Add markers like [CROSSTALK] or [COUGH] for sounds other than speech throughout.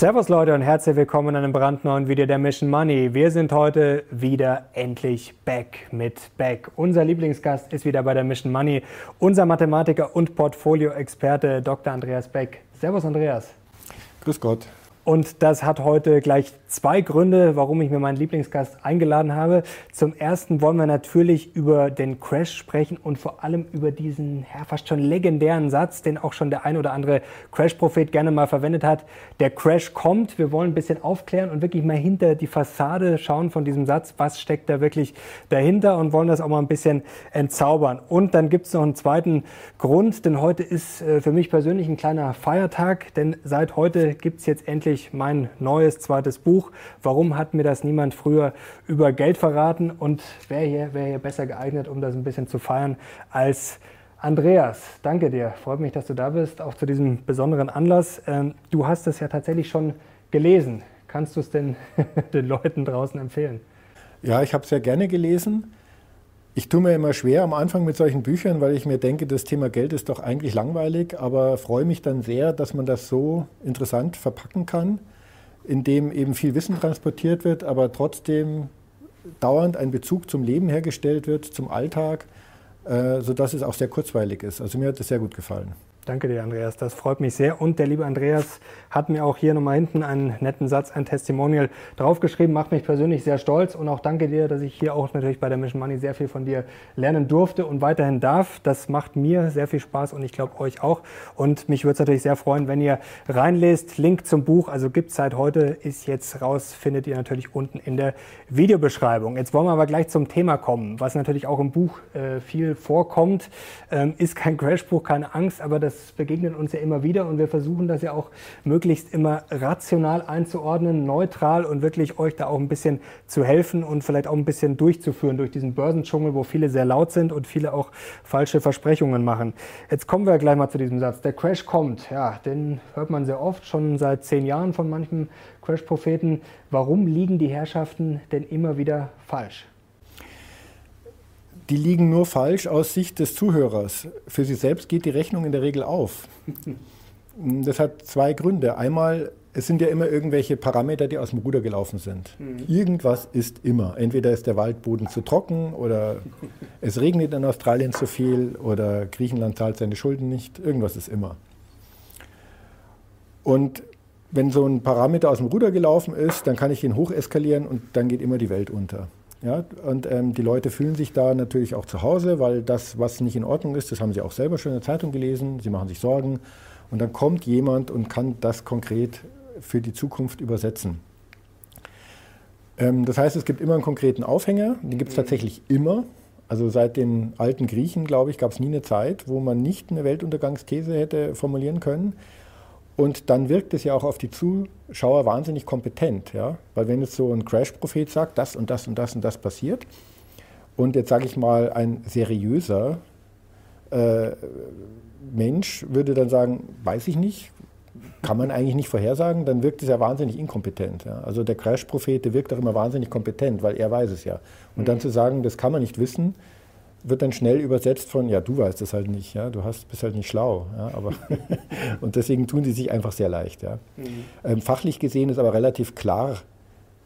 Servus Leute und herzlich willkommen in einem brandneuen Video der Mission Money. Wir sind heute wieder endlich back mit Back. Unser Lieblingsgast ist wieder bei der Mission Money, unser Mathematiker und Portfolio-Experte Dr. Andreas Beck. Servus Andreas. Grüß Gott. Und das hat heute gleich zwei Gründe, warum ich mir meinen Lieblingsgast eingeladen habe. Zum ersten wollen wir natürlich über den Crash sprechen und vor allem über diesen ja, fast schon legendären Satz, den auch schon der ein oder andere Crash-Prophet gerne mal verwendet hat. Der Crash kommt. Wir wollen ein bisschen aufklären und wirklich mal hinter die Fassade schauen von diesem Satz. Was steckt da wirklich dahinter und wollen das auch mal ein bisschen entzaubern. Und dann gibt es noch einen zweiten Grund, denn heute ist äh, für mich persönlich ein kleiner Feiertag, denn seit heute gibt es jetzt endlich mein neues zweites Buch. Buch. Warum hat mir das niemand früher über Geld verraten? Und wer hier, wer hier besser geeignet, um das ein bisschen zu feiern, als Andreas, danke dir. Freut mich, dass du da bist, auch zu diesem besonderen Anlass. Ähm, du hast es ja tatsächlich schon gelesen. Kannst du es denn [LAUGHS] den Leuten draußen empfehlen? Ja, ich habe es ja gerne gelesen. Ich tue mir immer schwer am Anfang mit solchen Büchern, weil ich mir denke, das Thema Geld ist doch eigentlich langweilig, aber freue mich dann sehr, dass man das so interessant verpacken kann in dem eben viel Wissen transportiert wird, aber trotzdem dauernd ein Bezug zum Leben hergestellt wird, zum Alltag, äh, sodass es auch sehr kurzweilig ist. Also mir hat das sehr gut gefallen. Danke dir, Andreas. Das freut mich sehr. Und der liebe Andreas hat mir auch hier nochmal hinten einen netten Satz, ein Testimonial draufgeschrieben. Macht mich persönlich sehr stolz. Und auch danke dir, dass ich hier auch natürlich bei der Mission Money sehr viel von dir lernen durfte und weiterhin darf. Das macht mir sehr viel Spaß und ich glaube euch auch. Und mich würde es natürlich sehr freuen, wenn ihr reinlest. Link zum Buch, also gibt es seit heute, ist jetzt raus, findet ihr natürlich unten in der Videobeschreibung. Jetzt wollen wir aber gleich zum Thema kommen, was natürlich auch im Buch äh, viel vorkommt. Ähm, ist kein Crashbuch, keine Angst, aber das das begegnet uns ja immer wieder und wir versuchen das ja auch möglichst immer rational einzuordnen, neutral und wirklich euch da auch ein bisschen zu helfen und vielleicht auch ein bisschen durchzuführen durch diesen Börsendschungel, wo viele sehr laut sind und viele auch falsche Versprechungen machen. Jetzt kommen wir gleich mal zu diesem Satz. Der Crash kommt, ja, den hört man sehr oft, schon seit zehn Jahren von manchen Crash-Propheten. Warum liegen die Herrschaften denn immer wieder falsch? Die liegen nur falsch aus Sicht des Zuhörers. Für sie selbst geht die Rechnung in der Regel auf. [LAUGHS] Das hat zwei Gründe. Einmal, es sind ja immer irgendwelche Parameter, die aus dem Ruder gelaufen sind. Mhm. Irgendwas ist immer. Entweder ist der Waldboden zu trocken oder [LAUGHS] es regnet in Australien zu viel oder Griechenland zahlt seine Schulden nicht. Irgendwas ist immer. Und wenn so ein Parameter aus dem Ruder gelaufen ist, dann kann ich ihn hocheskalieren und dann geht immer die Welt unter. Ja, und ähm, die Leute fühlen sich da natürlich auch zu Hause, weil das, was nicht in Ordnung ist, das haben sie auch selber schon in der Zeitung gelesen. Sie machen sich Sorgen. Und dann kommt jemand und kann das konkret für die Zukunft übersetzen. Ähm, das heißt, es gibt immer einen konkreten Aufhänger. Den gibt es mhm. tatsächlich immer. Also seit den alten Griechen, glaube ich, gab es nie eine Zeit, wo man nicht eine Weltuntergangsthese hätte formulieren können. Und dann wirkt es ja auch auf die Zuschauer wahnsinnig kompetent. Ja? Weil wenn jetzt so ein Crash-Prophet sagt, das und das und das und das passiert, und jetzt sage ich mal, ein seriöser äh, Mensch würde dann sagen, weiß ich nicht, kann man eigentlich nicht vorhersagen, dann wirkt es ja wahnsinnig inkompetent. Ja? Also der Crash-Prophet, wirkt auch immer wahnsinnig kompetent, weil er weiß es ja. Und dann mhm. zu sagen, das kann man nicht wissen, wird dann schnell übersetzt von, ja, du weißt es halt nicht, ja, du hast, bist halt nicht schlau. Ja, aber [LAUGHS] und deswegen tun sie sich einfach sehr leicht. Ja. Mhm. Ähm, fachlich gesehen ist aber relativ klar,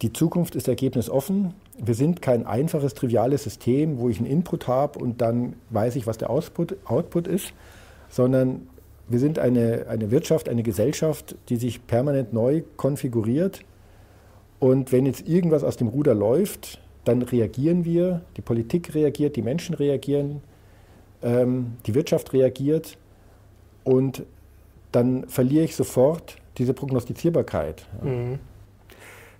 die Zukunft ist ergebnisoffen. Wir sind kein einfaches, triviales System, wo ich einen Input habe und dann weiß ich, was der Output, Output ist, sondern wir sind eine, eine Wirtschaft, eine Gesellschaft, die sich permanent neu konfiguriert. Und wenn jetzt irgendwas aus dem Ruder läuft, dann reagieren wir, die Politik reagiert, die Menschen reagieren, ähm, die Wirtschaft reagiert und dann verliere ich sofort diese Prognostizierbarkeit. Mhm.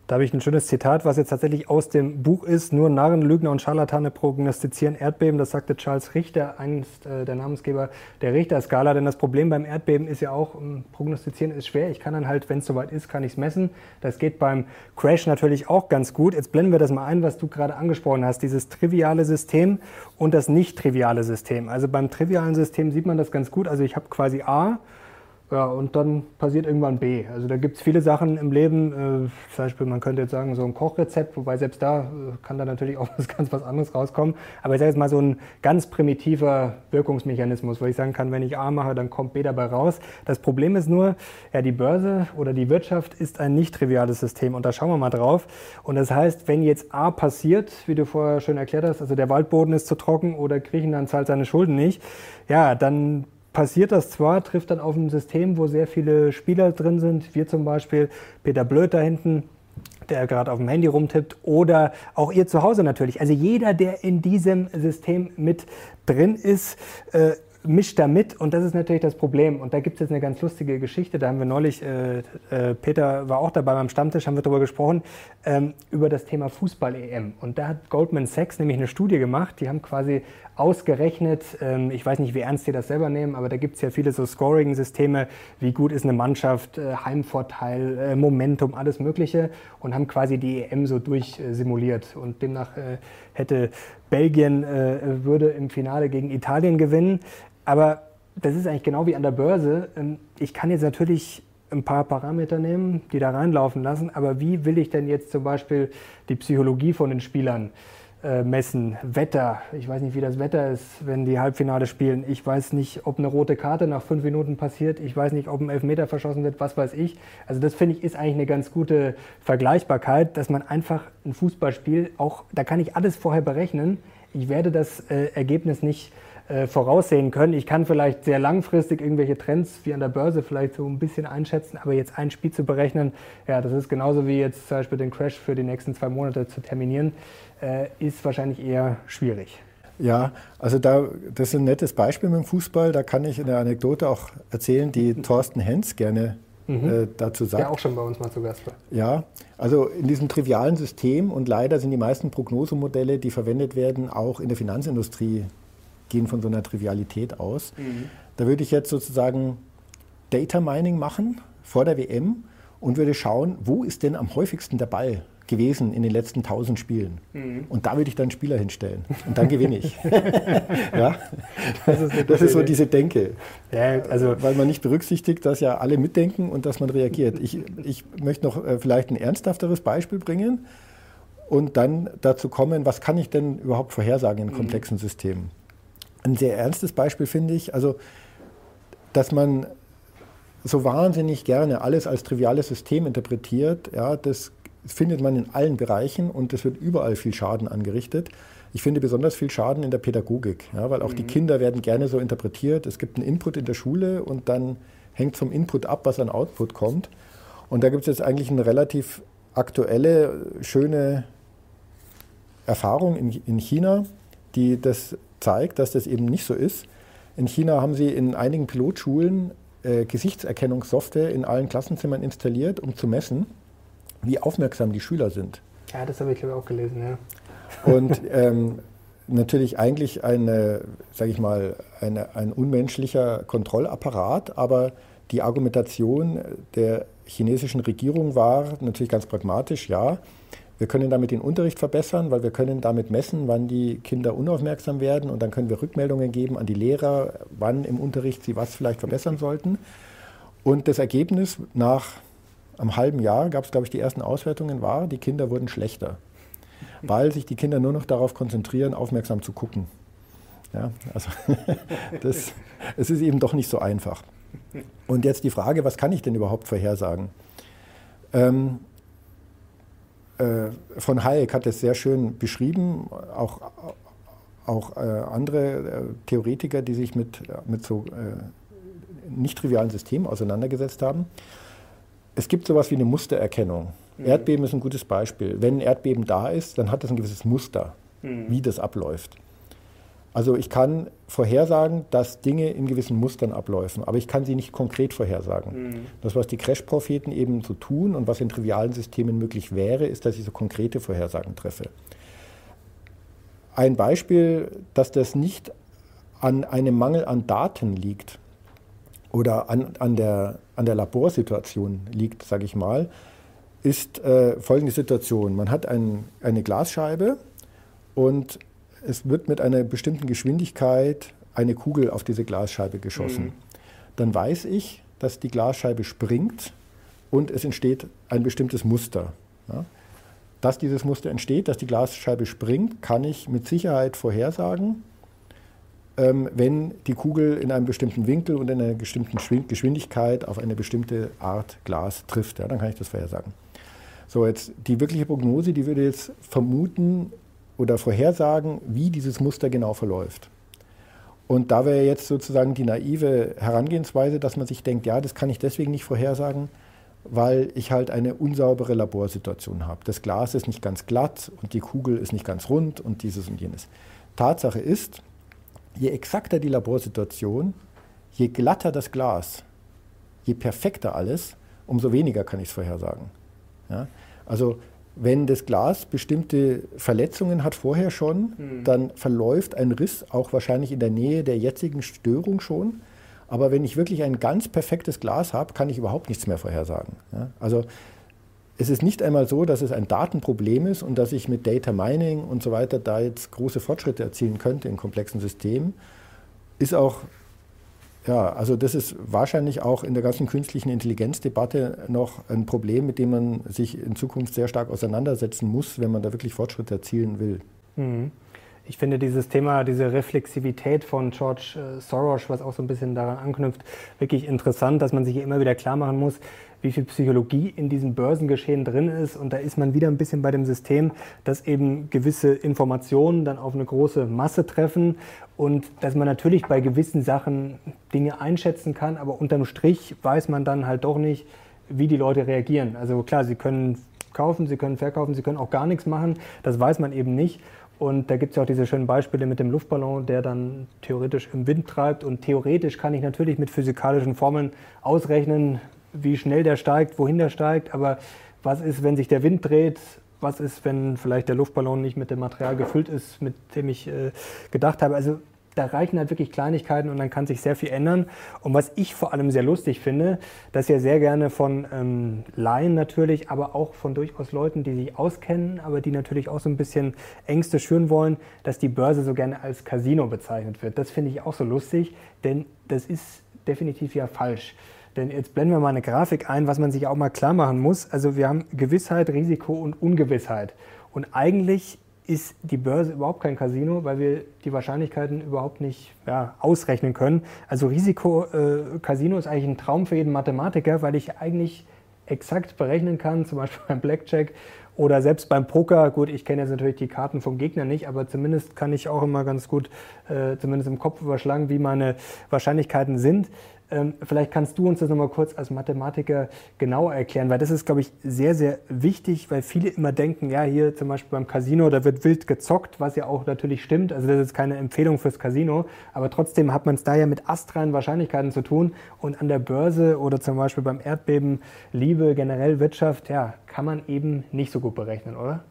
Da habe ich ein schönes Zitat, was jetzt tatsächlich aus dem Buch ist. Nur Narren, Lügner und Scharlatane prognostizieren Erdbeben. Das sagte Charles Richter, einst äh, der Namensgeber der Richterskala. Denn das Problem beim Erdbeben ist ja auch, um, prognostizieren ist schwer. Ich kann dann halt, wenn es soweit ist, kann ich es messen. Das geht beim Crash natürlich auch ganz gut. Jetzt blenden wir das mal ein, was du gerade angesprochen hast. Dieses triviale System und das nicht triviale System. Also beim trivialen System sieht man das ganz gut. Also ich habe quasi A Ja, und dann passiert irgendwann B. Also da gibt es viele Sachen im Leben, äh, zum Beispiel, man könnte jetzt sagen, so ein Kochrezept, wobei selbst da äh, kann da natürlich [LAUGHS] auch was ganz was anderes rauskommen. Aber ich sage jetzt mal so ein ganz primitiver Wirkungsmechanismus, wo ich sagen kann, wenn ich A mache, dann kommt B dabei raus. Das Problem ist nur, ja, die Börse oder die Wirtschaft ist ein nicht triviales System und da schauen wir mal drauf. Und das heißt, wenn jetzt A passiert, wie du vorher schön erklärt hast, also der Waldboden ist zu trocken oder Griechenland zahlt seine Schulden nicht, ja, dann passiert das zwar, trifft dann auf ein System, wo sehr viele Spieler drin sind, wir zum Beispiel, Peter Blöd da hinten, der gerade auf dem Handy rumtippt, oder auch ihr zu Hause natürlich. Also jeder, der in diesem System mit drin ist, äh, mischt da mit und das ist natürlich das Problem. Und da gibt es jetzt eine ganz lustige Geschichte, da haben wir neulich, äh, äh, Peter war auch dabei beim Stammtisch, haben wir darüber gesprochen, ähm, über das Thema Fußball-EM. Und da hat Goldman Sachs nämlich eine Studie gemacht, die haben quasi ausgerechnet, ähm, ich weiß nicht, wie ernst die das selber nehmen, aber da gibt es ja viele so Scoring-Systeme, wie gut ist eine Mannschaft, äh, Heimvorteil, äh, Momentum, alles Mögliche und haben quasi die EM so durchsimuliert. und demnach äh, hätte Belgien, äh, würde im Finale gegen Italien gewinnen. Aber das ist eigentlich genau wie an der Börse. Ähm, ich kann jetzt natürlich ein paar Parameter nehmen, die da reinlaufen lassen, aber wie will ich denn jetzt zum Beispiel die Psychologie von den Spielern äh, messen? Wetter, ich weiß nicht, wie das Wetter ist, wenn die Halbfinale spielen. Ich weiß nicht, ob eine rote Karte nach fünf Minuten passiert. Ich weiß nicht, ob ein Elfmeter verschossen wird, was weiß ich. Also das finde ich ist eigentlich eine ganz gute Vergleichbarkeit, dass man einfach ein Fußballspiel auch, da kann ich alles vorher berechnen. Ich werde das äh, Ergebnis nicht äh, voraussehen können. Ich kann vielleicht sehr langfristig irgendwelche Trends wie an der Börse vielleicht so ein bisschen einschätzen, aber jetzt ein Spiel zu berechnen, ja, das ist genauso wie jetzt zum Beispiel den Crash für die nächsten zwei Monate zu terminieren, äh, ist wahrscheinlich eher schwierig. Ja, also da, das ist ein nettes Beispiel mit dem Fußball. Da kann ich eine Anekdote auch erzählen, die Thorsten Hens gerne mhm. äh, dazu sagt. Der auch schon bei uns mal zu Gast war. Ja, also in diesem trivialen System und leider sind die meisten Prognosemodelle, die verwendet werden, auch in der Finanzindustrie gehen von so einer Trivialität aus. Mhm. Da würde ich jetzt sozusagen Data Mining machen vor der WM und würde schauen, wo ist denn am häufigsten der Ball gewesen in den letzten 1000 Spielen. Mhm. Und da würde ich dann einen Spieler hinstellen. Und dann gewinne ich. [LAUGHS] ja? Das ist, das ist so diese Denke. Ja, also Weil man nicht berücksichtigt, dass ja alle mitdenken und dass man reagiert. Ich, ich möchte noch äh, vielleicht ein ernsthafteres Beispiel bringen und dann dazu kommen, was kann ich denn überhaupt vorhersagen in mhm. komplexen mhm. Systemen ein sehr ernstes Beispiel finde ich, also dass man so wahnsinnig gerne alles als triviales System interpretiert, ja, das findet man in allen Bereichen und es wird überall viel Schaden angerichtet. Ich finde besonders viel Schaden in der Pädagogik, ja, weil auch mhm. die Kinder werden gerne so interpretiert. Es gibt einen Input in der Schule und dann hängt vom Input ab, was an Output kommt. Und da gibt es jetzt eigentlich eine relativ aktuelle, schöne Erfahrung in, in China, die das zeigt, dass das eben nicht so ist. In China haben sie in einigen Pilotschulen äh, Gesichtserkennungssoftware in allen Klassenzimmern installiert, um zu messen, wie aufmerksam die Schüler sind. Ja, das habe ich glaube ich auch gelesen, ja. Und ähm, natürlich eigentlich eine, sage ich mal, eine, ein unmenschlicher Kontrollapparat, aber die Argumentation der chinesischen Regierung war natürlich ganz pragmatisch, ja, wir können damit den Unterricht verbessern, weil wir können damit messen, wann die Kinder unaufmerksam werden und dann können wir Rückmeldungen geben an die Lehrer, wann im Unterricht sie was vielleicht verbessern sollten. Und das Ergebnis nach einem halben Jahr gab es, glaube ich, die ersten Auswertungen, war, die Kinder wurden schlechter, weil sich die Kinder nur noch darauf konzentrieren, aufmerksam zu gucken. Ja, also [LAUGHS] das, es ist eben doch nicht so einfach. Und jetzt die Frage, was kann ich denn überhaupt vorhersagen? Ähm, äh, von Hayek hat es sehr schön beschrieben, auch, auch äh, andere äh, Theoretiker, die sich mit, mit so nicht trivialen Systemen auseinandergesetzt haben. Es gibt sowas wie eine Mustererkennung. Mhm. Erdbeben ist ein gutes Beispiel. Wenn ein Erdbeben da ist, dann hat es ein gewisses Muster, mhm. wie das abläuft. Also ich kann vorhersagen, dass Dinge in gewissen Mustern abläufen, aber ich kann sie nicht konkret vorhersagen. Mhm. Das, was die Crash-Propheten eben so tun und was in trivialen Systemen möglich wäre, ist, dass ich so konkrete Vorhersagen treffe. Ein Beispiel, dass das nicht an einem Mangel an Daten liegt oder an, an, der, an der Laborsituation liegt, sage ich mal, ist äh, folgende Situation. Man hat ein, eine Glasscheibe und es wird mit einer bestimmten Geschwindigkeit eine Kugel auf diese Glasscheibe geschossen. Mhm. Dann weiß ich, dass die Glasscheibe springt und es entsteht ein bestimmtes Muster. Ja. Dass dieses Muster entsteht, dass die Glasscheibe springt, kann ich mit Sicherheit vorhersagen, ähm, wenn die Kugel in einem bestimmten Winkel und in einer bestimmten Geschwindigkeit auf eine bestimmte Art Glas trifft. Ja, dann kann ich das vorhersagen. So, jetzt die wirkliche Prognose, die würde jetzt vermuten oder vorhersagen, wie dieses Muster genau verläuft. Und da wäre jetzt sozusagen die naive Herangehensweise, dass man sich denkt, ja, das kann ich deswegen nicht vorhersagen, weil ich halt eine unsaubere Laborsituation habe. Das Glas ist nicht ganz glatt und die Kugel ist nicht ganz rund und dieses und jenes. Tatsache ist, je exakter die Laborsituation, je glatter das Glas, je perfekter alles, umso weniger kann ich es vorhersagen. Ja? Also wenn das Glas bestimmte Verletzungen hat vorher schon, mhm. dann verläuft ein Riss auch wahrscheinlich in der Nähe der jetzigen Störung schon. Aber wenn ich wirklich ein ganz perfektes Glas habe, kann ich überhaupt nichts mehr vorhersagen. Ja? Also es ist nicht einmal so, dass es ein Datenproblem ist und dass ich mit Data Mining und so weiter da jetzt große Fortschritte erzielen könnte in komplexen Systemen. Ist auch, ja, also das ist wahrscheinlich auch in der ganzen künstlichen Intelligenzdebatte noch ein Problem, mit dem man sich in Zukunft sehr stark auseinandersetzen muss, wenn man da wirklich Fortschritte erzielen will. Mhm. Ich finde dieses Thema, diese Reflexivität von George äh, Soros, was auch so ein bisschen daran anknüpft, wirklich interessant, dass man sich immer wieder klar machen muss, wie viel Psychologie in diesem Börsengeschehen drin ist. Und da ist man wieder ein bisschen bei dem System, dass eben gewisse Informationen dann auf eine große Masse treffen und dass man natürlich bei gewissen Sachen Dinge einschätzen kann, aber unterm Strich weiß man dann halt doch nicht, wie die Leute reagieren. Also klar, sie können kaufen, sie können verkaufen, sie können auch gar nichts machen. Das weiß man eben nicht. Und da gibt es ja auch diese schönen Beispiele mit dem Luftballon, der dann theoretisch im Wind treibt. Und theoretisch kann ich natürlich mit physikalischen Formeln ausrechnen, wie schnell der steigt, wohin der steigt, aber was ist, wenn sich der Wind dreht? Was ist, wenn vielleicht der Luftballon nicht mit dem Material gefüllt ist, mit dem ich äh, gedacht habe? Also da reichen halt wirklich Kleinigkeiten und dann kann sich sehr viel ändern. Und was ich vor allem sehr lustig finde, dass ja sehr gerne von ähm, Laien natürlich, aber auch von durchaus Leuten, die sich auskennen, aber die natürlich auch so ein bisschen Ängste schüren wollen, dass die Börse so gerne als Casino bezeichnet wird. Das finde ich auch so lustig, denn das ist definitiv ja falsch. Denn jetzt blenden wir mal eine Grafik ein, was man sich auch mal klar machen muss. Also wir haben Gewissheit, Risiko und Ungewissheit. Und eigentlich ist die Börse überhaupt kein Casino, weil wir die Wahrscheinlichkeiten überhaupt nicht ja, ausrechnen können. Also Risiko-Casino äh, ist eigentlich ein Traum für jeden Mathematiker, weil ich eigentlich exakt berechnen kann, zum Beispiel beim Blackjack oder selbst beim Poker. Gut, ich kenne jetzt natürlich die Karten vom Gegner nicht, aber zumindest kann ich auch immer ganz gut, äh, zumindest im Kopf überschlagen, wie meine Wahrscheinlichkeiten sind. Ähm, vielleicht kannst du uns das nochmal kurz als Mathematiker genauer erklären, weil das ist, glaube ich, sehr, sehr wichtig, weil viele immer denken, ja, hier zum Beispiel beim Casino, da wird wild gezockt, was ja auch natürlich stimmt. Also das ist keine Empfehlung fürs Casino, aber trotzdem hat man es da ja mit astralen Wahrscheinlichkeiten zu tun und an der Börse oder zum Beispiel beim Erdbeben, Liebe, generell Wirtschaft, ja, kann man eben nicht so gut berechnen, oder?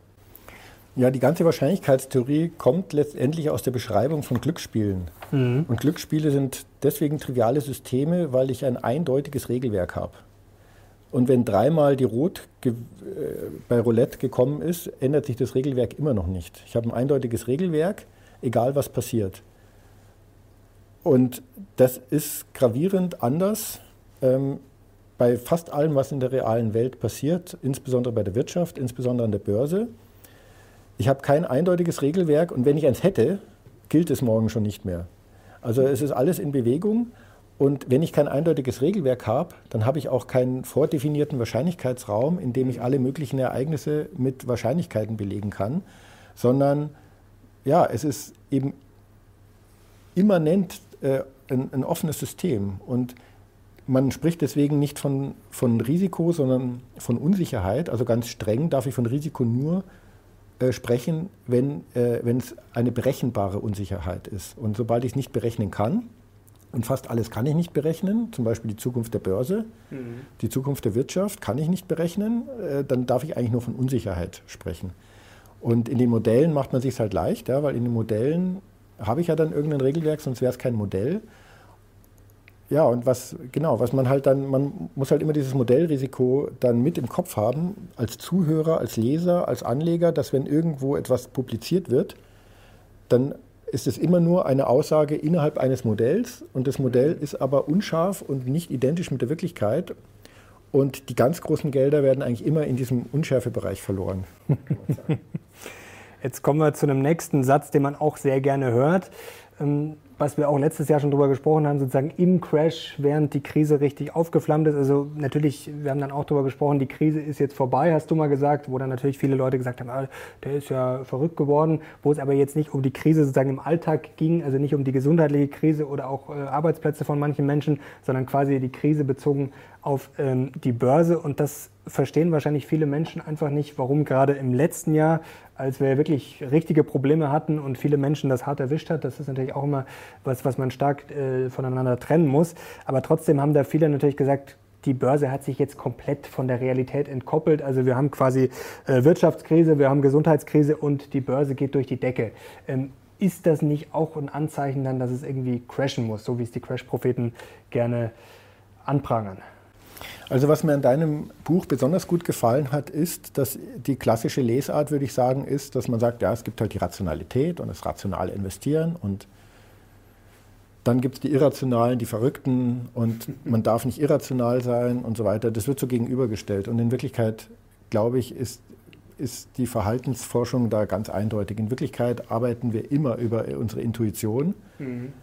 Ja, die ganze Wahrscheinlichkeitstheorie kommt letztendlich aus der Beschreibung von Glücksspielen. Mhm. Und Glücksspiele sind deswegen triviale Systeme, weil ich ein eindeutiges Regelwerk habe. Und wenn dreimal die Rot äh, bei Roulette gekommen ist, ändert sich das Regelwerk immer noch nicht. Ich habe ein eindeutiges Regelwerk, egal was passiert. Und das ist gravierend anders ähm, bei fast allem, was in der realen Welt passiert, insbesondere bei der Wirtschaft, insbesondere an der Börse. Ich habe kein eindeutiges Regelwerk und wenn ich eins hätte, gilt es morgen schon nicht mehr. Also es ist alles in Bewegung und wenn ich kein eindeutiges Regelwerk habe, dann habe ich auch keinen vordefinierten Wahrscheinlichkeitsraum, in dem ich alle möglichen Ereignisse mit Wahrscheinlichkeiten belegen kann, sondern ja, es ist eben immanent äh, ein, ein, offenes System und man spricht deswegen nicht von, von Risiko, sondern von Unsicherheit. Also ganz streng darf ich von Risiko nur äh, sprechen, wenn äh, es eine berechenbare Unsicherheit ist. Und sobald ich es nicht berechnen kann, und fast alles kann ich nicht berechnen, zum Beispiel die Zukunft der Börse, mhm. die Zukunft der Wirtschaft kann ich nicht berechnen, äh, dann darf ich eigentlich nur von Unsicherheit sprechen. Und in den Modellen macht man sich halt leicht, ja, weil in den Modellen habe ich ja dann irgendein Regelwerk, sonst wäre es kein Modell. Ja, und was, genau, was man halt dann, man muss halt immer dieses Modellrisiko dann mit im Kopf haben, als Zuhörer, als Leser, als Anleger, dass wenn irgendwo etwas publiziert wird, dann ist es immer nur eine Aussage innerhalb eines Modells und das Modell ist aber unscharf und nicht identisch mit der Wirklichkeit. Und die ganz großen Gelder werden eigentlich immer in diesem Unschärfebereich verloren. [LAUGHS] Jetzt kommen wir zu einem nächsten Satz, den man auch sehr gerne hört. Was wir auch letztes Jahr schon drüber gesprochen haben, sozusagen im Crash, während die Krise richtig aufgeflammt ist. Also natürlich, wir haben dann auch drüber gesprochen, die Krise ist jetzt vorbei, hast du mal gesagt, wo dann natürlich viele Leute gesagt haben, ah, der ist ja verrückt geworden, wo es aber jetzt nicht um die Krise sozusagen im Alltag ging, also nicht um die gesundheitliche Krise oder auch äh, Arbeitsplätze von manchen Menschen, sondern quasi die Krise bezogen auf ähm, die Börse. Und das verstehen wahrscheinlich viele Menschen einfach nicht, warum gerade im letzten Jahr, als wir wirklich richtige Probleme hatten und viele Menschen das hart erwischt hat, das ist natürlich auch immer was, was man stark äh, voneinander trennen muss. Aber trotzdem haben da viele natürlich gesagt, die Börse hat sich jetzt komplett von der Realität entkoppelt. Also wir haben quasi äh, Wirtschaftskrise, wir haben Gesundheitskrise und die Börse geht durch die Decke. Ähm, ist das nicht auch ein Anzeichen dann, dass es irgendwie crashen muss, so wie es die Crash-Propheten gerne anprangern? Also was mir an deinem Buch besonders gut gefallen hat, ist, dass die klassische Lesart, würde ich sagen, ist, dass man sagt, ja, es gibt halt die Rationalität und das rationale Investieren und dann gibt es die Irrationalen, die Verrückten und man darf nicht irrational sein und so weiter. Das wird so gegenübergestellt. Und in Wirklichkeit, glaube ich, ist, ist die Verhaltensforschung da ganz eindeutig. In Wirklichkeit arbeiten wir immer über unsere Intuition. Mhm.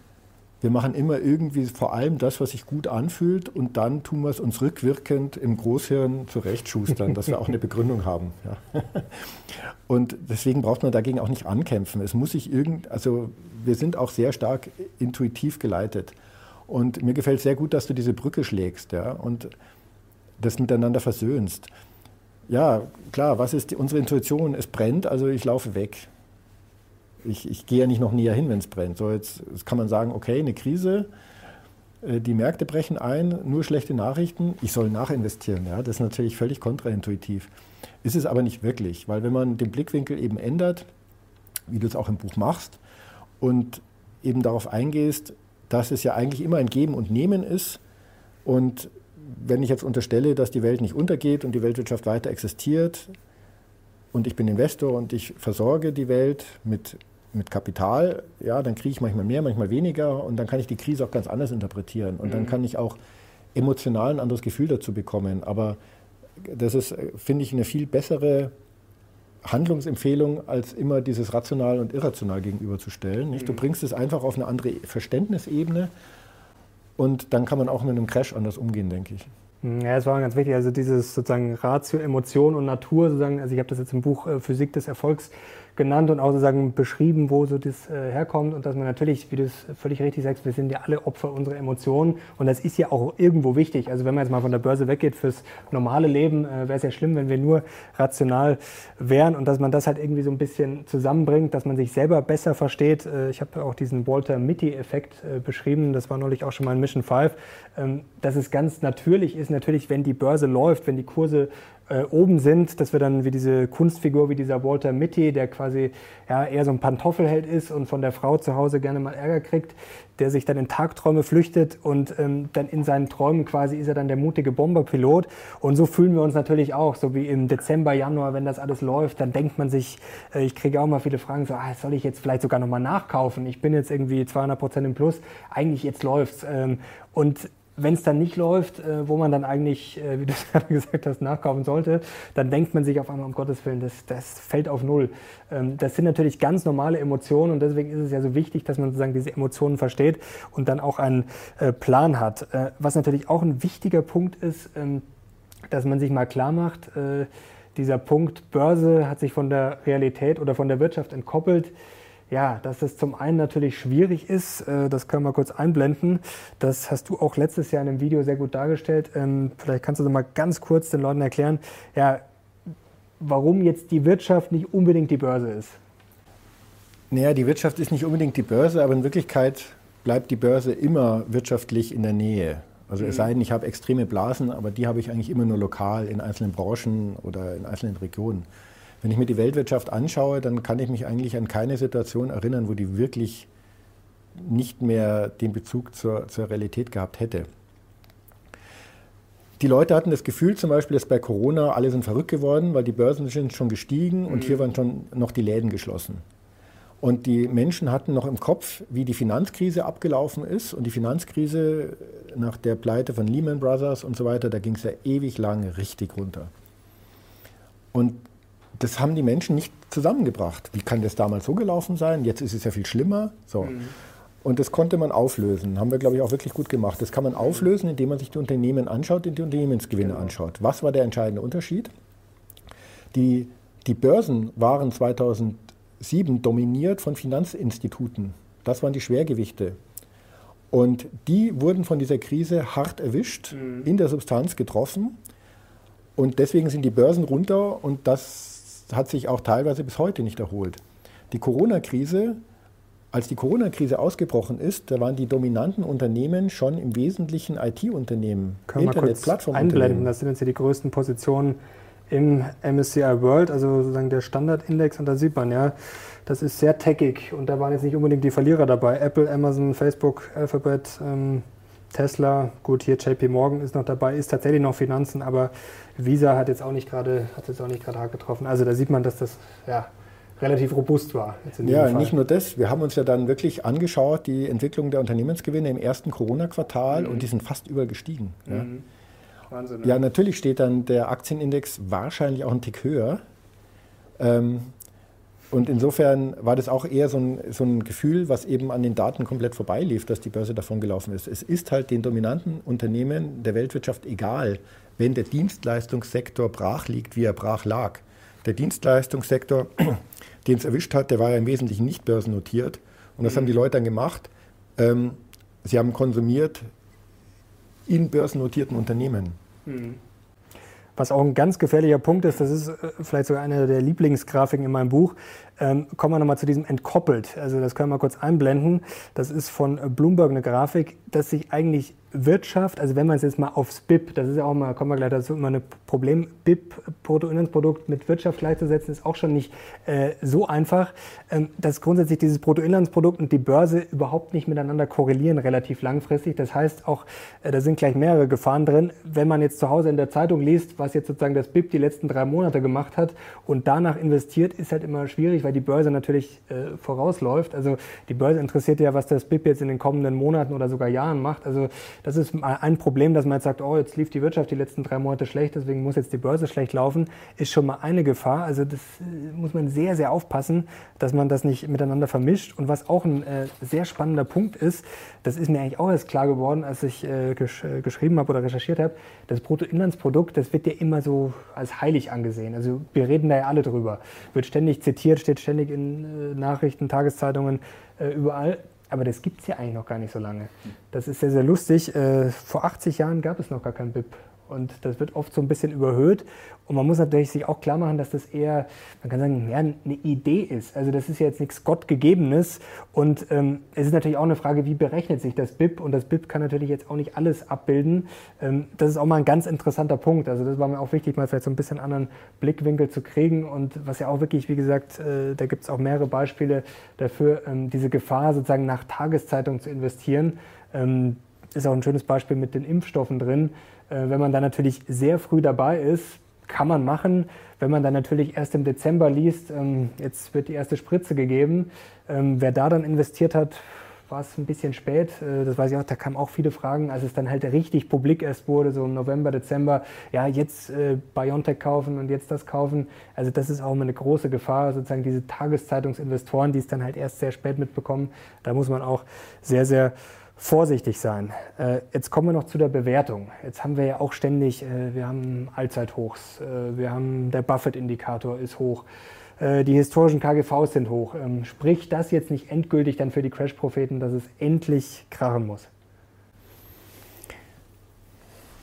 Wir machen immer irgendwie vor allem das, was sich gut anfühlt und dann tun wir es uns rückwirkend im Großhirn zurechtschustern, dass wir auch eine [LAUGHS] Begründung haben. Ja. Und deswegen braucht man dagegen auch nicht ankämpfen. Es muss sich irgend, also wir sind auch sehr stark intuitiv geleitet. Und mir gefällt sehr gut, dass du diese Brücke schlägst ja, und das miteinander versöhnst. Ja, klar, was ist die, unsere Intuition? Es brennt, also ich laufe weg ich, ich gehe ja nicht noch näher hin, wenn es brennt. So jetzt, jetzt kann man sagen, okay, eine Krise, äh, die Märkte brechen ein, nur schlechte Nachrichten, ich soll nachinvestieren. Ja? Das ist natürlich völlig kontraintuitiv. Ist es aber nicht wirklich, weil wenn man den Blickwinkel eben ändert, wie du es auch im Buch machst, und eben darauf eingehst, dass es ja eigentlich immer ein Geben und Nehmen ist. Und wenn ich jetzt unterstelle, dass die Welt nicht untergeht und die Weltwirtschaft weiter existiert, und ich bin Investor und ich versorge die Welt mit mit Kapital, ja, dann kriege ich manchmal mehr, manchmal weniger und dann kann ich die Krise auch ganz anders interpretieren und mhm. dann kann ich auch emotional ein anderes Gefühl dazu bekommen. Aber das ist, finde ich, eine viel bessere Handlungsempfehlung, als immer dieses rational und irrational gegenüberzustellen. Nicht? Du mhm. bringst es einfach auf eine andere Verständnisebene und dann kann man auch mit einem Crash anders umgehen, denke ich. Ja, das war ganz wichtig. Also dieses sozusagen Ratio, Emotion und Natur, sozusagen, also ich habe das jetzt im Buch äh, Physik des Erfolgs genannt und auch sozusagen beschrieben, wo so das äh, herkommt und dass man natürlich, wie du es völlig richtig sagst, wir sind ja alle Opfer unserer Emotionen und das ist ja auch irgendwo wichtig. Also wenn man jetzt mal von der Börse weggeht, fürs normale Leben äh, wäre es ja schlimm, wenn wir nur rational wären und dass man das halt irgendwie so ein bisschen zusammenbringt, dass man sich selber besser versteht. Äh, ich habe auch diesen Walter Mitty-Effekt äh, beschrieben, das war neulich auch schon mal in Mission 5, ähm, dass es ganz natürlich ist, natürlich, wenn die Börse läuft, wenn die Kurse äh, oben sind, dass wir dann wie diese Kunstfigur, wie dieser Walter Mitty, der quasi ja, eher so ein Pantoffelheld ist und von der Frau zu Hause gerne mal Ärger kriegt, der sich dann in Tagträume flüchtet und ähm, dann in seinen Träumen quasi ist er dann der mutige Bomberpilot. Und so fühlen wir uns natürlich auch, so wie im Dezember, Januar, wenn das alles läuft, dann denkt man sich, äh, ich kriege auch mal viele Fragen, so, ah, soll ich jetzt vielleicht sogar nochmal nachkaufen? Ich bin jetzt irgendwie 200 Prozent im Plus, eigentlich jetzt läuft's. Ähm, und wenn es dann nicht läuft, äh, wo man dann eigentlich, äh, wie du es [LAUGHS] gerade gesagt hast, nachkaufen sollte, dann denkt man sich auf einmal, um Gottes Willen, das, das fällt auf Null. Ähm, das sind natürlich ganz normale Emotionen und deswegen ist es ja so wichtig, dass man sozusagen diese Emotionen versteht und dann auch einen äh, Plan hat. Was natürlich auch ein wichtiger Punkt ist, ähm, dass man sich mal klar macht, dieser Punkt Börse hat sich von der Realität oder von der Wirtschaft entkoppelt. Ja, dass es zum einen natürlich schwierig ist, äh, das können wir kurz einblenden. Das hast du auch letztes Jahr in einem Video sehr gut dargestellt. Ähm, vielleicht kannst du mal ganz kurz den Leuten erklären, ja, warum jetzt die Wirtschaft nicht unbedingt die Börse ist. Naja, die Wirtschaft ist nicht unbedingt die Börse, aber in Wirklichkeit bleibt die Börse immer wirtschaftlich in der Nähe. Also es mhm. sei denn, ich habe extreme Blasen, aber die habe ich eigentlich immer nur lokal in einzelnen Branchen oder in einzelnen Regionen. Wenn ich mir die Weltwirtschaft anschaue, dann kann ich mich eigentlich an keine Situation erinnern, wo die wirklich nicht mehr den Bezug zur, zur Realität gehabt hätte. Die Leute hatten das Gefühl zum Beispiel, dass bei Corona alle sind verrückt geworden, weil die Börsen sind schon gestiegen und mhm. hier waren schon noch die Läden geschlossen. Und die Menschen hatten noch im Kopf, wie die Finanzkrise abgelaufen ist. Und die Finanzkrise nach der Pleite von Lehman Brothers und so weiter, da ging es ja ewig lang richtig runter. Und das haben die Menschen nicht zusammengebracht. Wie kann das damals so gelaufen sein? Jetzt ist es ja viel schlimmer. So. Mhm. Und das konnte man auflösen. Haben wir, glaube ich, auch wirklich gut gemacht. Das kann man auflösen, indem man sich die Unternehmen anschaut und die Unternehmensgewinne genau. anschaut. Was war der entscheidende Unterschied? Die, die Börsen waren 2000 sieben dominiert von Finanzinstituten. Das waren die Schwergewichte. Und die wurden von dieser Krise hart erwischt, mhm. in der Substanz getroffen. Und deswegen sind die Börsen runter und das hat sich auch teilweise bis heute nicht erholt. Die Corona-Krise, als die Corona-Krise ausgebrochen ist, da waren die dominanten Unternehmen schon im Wesentlichen IT-Unternehmen, Internet-Plattformunternehmen. Einblenden, das sind jetzt die größten Positionen im MSCI World, also sozusagen der Standardindex. Und da sieht man ja, das ist sehr techig. Und da waren jetzt nicht unbedingt die Verlierer dabei. Apple, Amazon, Facebook, Alphabet, ähm, Tesla, gut, hier JP Morgan ist noch dabei, ist tatsächlich noch Finanzen, aber Visa hat jetzt auch nicht gerade, hat jetzt auch nicht gerade hart getroffen. Also da sieht man, dass das ja, relativ robust war. ja, Fall. nicht nur das. Wir haben uns ja dann wirklich angeschaut, die Entwicklung der Unternehmensgewinne im ersten Corona-Quartal mhm. und die sind fast überall gestiegen. Mhm. Ja. Wahnsinn. Ja, natürlich steht dann der Aktienindex wahrscheinlich auch ein Tick höher. Ähm, und insofern war das auch eher so ein, so ein, Gefühl, was eben an den Daten komplett vorbeilief, dass die Börse davon gelaufen ist. Es ist halt den dominanten Unternehmen der Weltwirtschaft egal, wenn der Dienstleistungssektor brach liegt, wie er brach lag. Der Dienstleistungssektor, [CLEARS THROAT] den es erwischt hat, der war ja im Wesentlichen nicht börsennotiert. Und das mhm. haben die Leute dann gemacht. Ähm, sie haben konsumiert in börsennotierten Unternehmen. Mhm. Was auch ein ganz gefährlicher Punkt ist, das ist äh, vielleicht sogar eine der Lieblingsgrafiken in meinem Buch, ähm, kommen wir nochmal zu diesem entkoppelt. Also das können wir kurz einblenden. Das ist von Bloomberg eine Grafik, dass sich eigentlich Wirtschaft, also wenn man es jetzt mal aufs BIP, das ist ja auch mal, kommen wir gleich dazu, immer ein Problem, BIP, Bruttoinlandsprodukt mit Wirtschaft gleichzusetzen, ist auch schon nicht äh, so einfach, ähm, dass grundsätzlich dieses Bruttoinlandsprodukt und die Börse überhaupt nicht miteinander korrelieren relativ langfristig. Das heißt auch, äh, da sind gleich mehrere Gefahren drin. Wenn man jetzt zu Hause in der Zeitung liest, was jetzt sozusagen das BIP die letzten drei Monate gemacht hat und danach investiert, ist halt immer schwierig, weil die Börse natürlich äh, vorausläuft. Also die Börse interessiert ja, was das BIP jetzt in den kommenden Monaten oder sogar Jahren macht. Also das ist ein Problem, dass man jetzt sagt, oh, jetzt lief die Wirtschaft die letzten drei Monate schlecht, deswegen muss jetzt die Börse schlecht laufen, ist schon mal eine Gefahr. Also das äh, muss man sehr, sehr aufpassen, dass man das nicht miteinander vermischt. Und was auch ein äh, sehr spannender Punkt ist, das ist mir eigentlich auch erst klar geworden, als ich äh, gesch äh, geschrieben habe oder recherchiert habe, das Bruttoinlandsprodukt, das wird ja immer so als heilig angesehen. Also wir reden da ja alle drüber. Wird ständig zitiert, steht ständig in äh, Nachrichten, Tageszeitungen, äh, überall. Aber das gibt es ja eigentlich noch gar nicht so lange. Das ist sehr, sehr lustig. Äh, vor 80 Jahren gab es noch gar kein BIP. Und das wird oft so ein bisschen überhöht. Und man muss natürlich sich auch klar machen, dass das eher, man kann sagen, ja, eine Idee ist. Also das ist ja jetzt nichts Gottgegebenes. Und ähm, es ist natürlich auch eine Frage, wie berechnet sich das BIP? Und das BIP kann natürlich jetzt auch nicht alles abbilden. Ähm, das ist auch mal ein ganz interessanter Punkt. Also das war mir auch wichtig, mal vielleicht so ein bisschen anderen Blickwinkel zu kriegen. Und was ja auch wirklich, wie gesagt, äh, da gibt es auch mehrere Beispiele dafür, ähm, diese Gefahr sozusagen nach Tageszeitung zu investieren. Ähm, ist auch ein schönes Beispiel mit den Impfstoffen drin. Äh, wenn man da natürlich sehr früh dabei ist, kann man machen. Wenn man dann natürlich erst im Dezember liest, ähm, jetzt wird die erste Spritze gegeben, ähm, wer da dann investiert hat, war es ein bisschen spät. Äh, das weiß ich auch, da kamen auch viele Fragen, als es dann halt richtig publik erst wurde, so im November, Dezember, ja, jetzt äh, BioNTech kaufen und jetzt das kaufen. Also das ist auch immer eine große Gefahr, sozusagen diese Tageszeitungsinvestoren, die es dann halt erst sehr spät mitbekommen. Da muss man auch sehr, sehr vorsichtig sein. Äh, jetzt kommen wir noch zu der Bewertung. Jetzt haben wir ja auch ständig, äh, wir haben Allzeithochs, äh, wir haben der Buffett-Indikator ist hoch, die historischen KGVs sind hoch. Ähm, spricht das jetzt nicht endgültig dann für die Crash-Propheten, dass es endlich krachen muss?